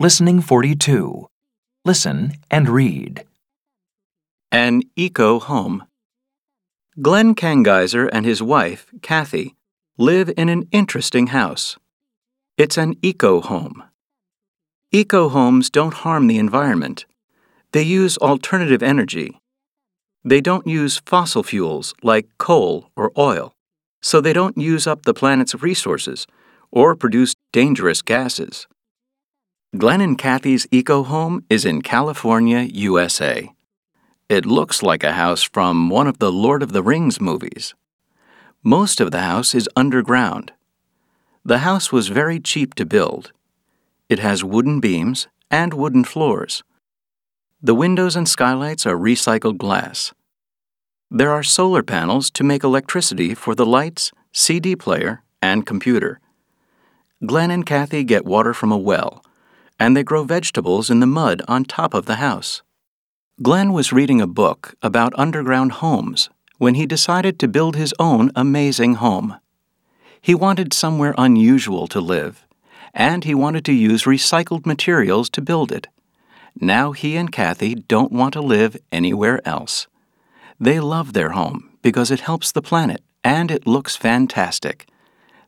Listening 42. Listen and read. An eco home. Glenn Kangiser and his wife, Kathy, live in an interesting house. It's an eco home. Eco homes don't harm the environment. They use alternative energy. They don't use fossil fuels like coal or oil, so they don't use up the planet's resources or produce dangerous gases. Glenn and Kathy's eco home is in California, USA. It looks like a house from one of the Lord of the Rings movies. Most of the house is underground. The house was very cheap to build. It has wooden beams and wooden floors. The windows and skylights are recycled glass. There are solar panels to make electricity for the lights, CD player, and computer. Glenn and Kathy get water from a well, and they grow vegetables in the mud on top of the house. Glenn was reading a book about underground homes when he decided to build his own amazing home. He wanted somewhere unusual to live, and he wanted to use recycled materials to build it. Now he and Kathy don't want to live anywhere else. They love their home because it helps the planet and it looks fantastic.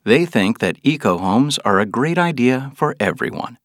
They think that eco homes are a great idea for everyone.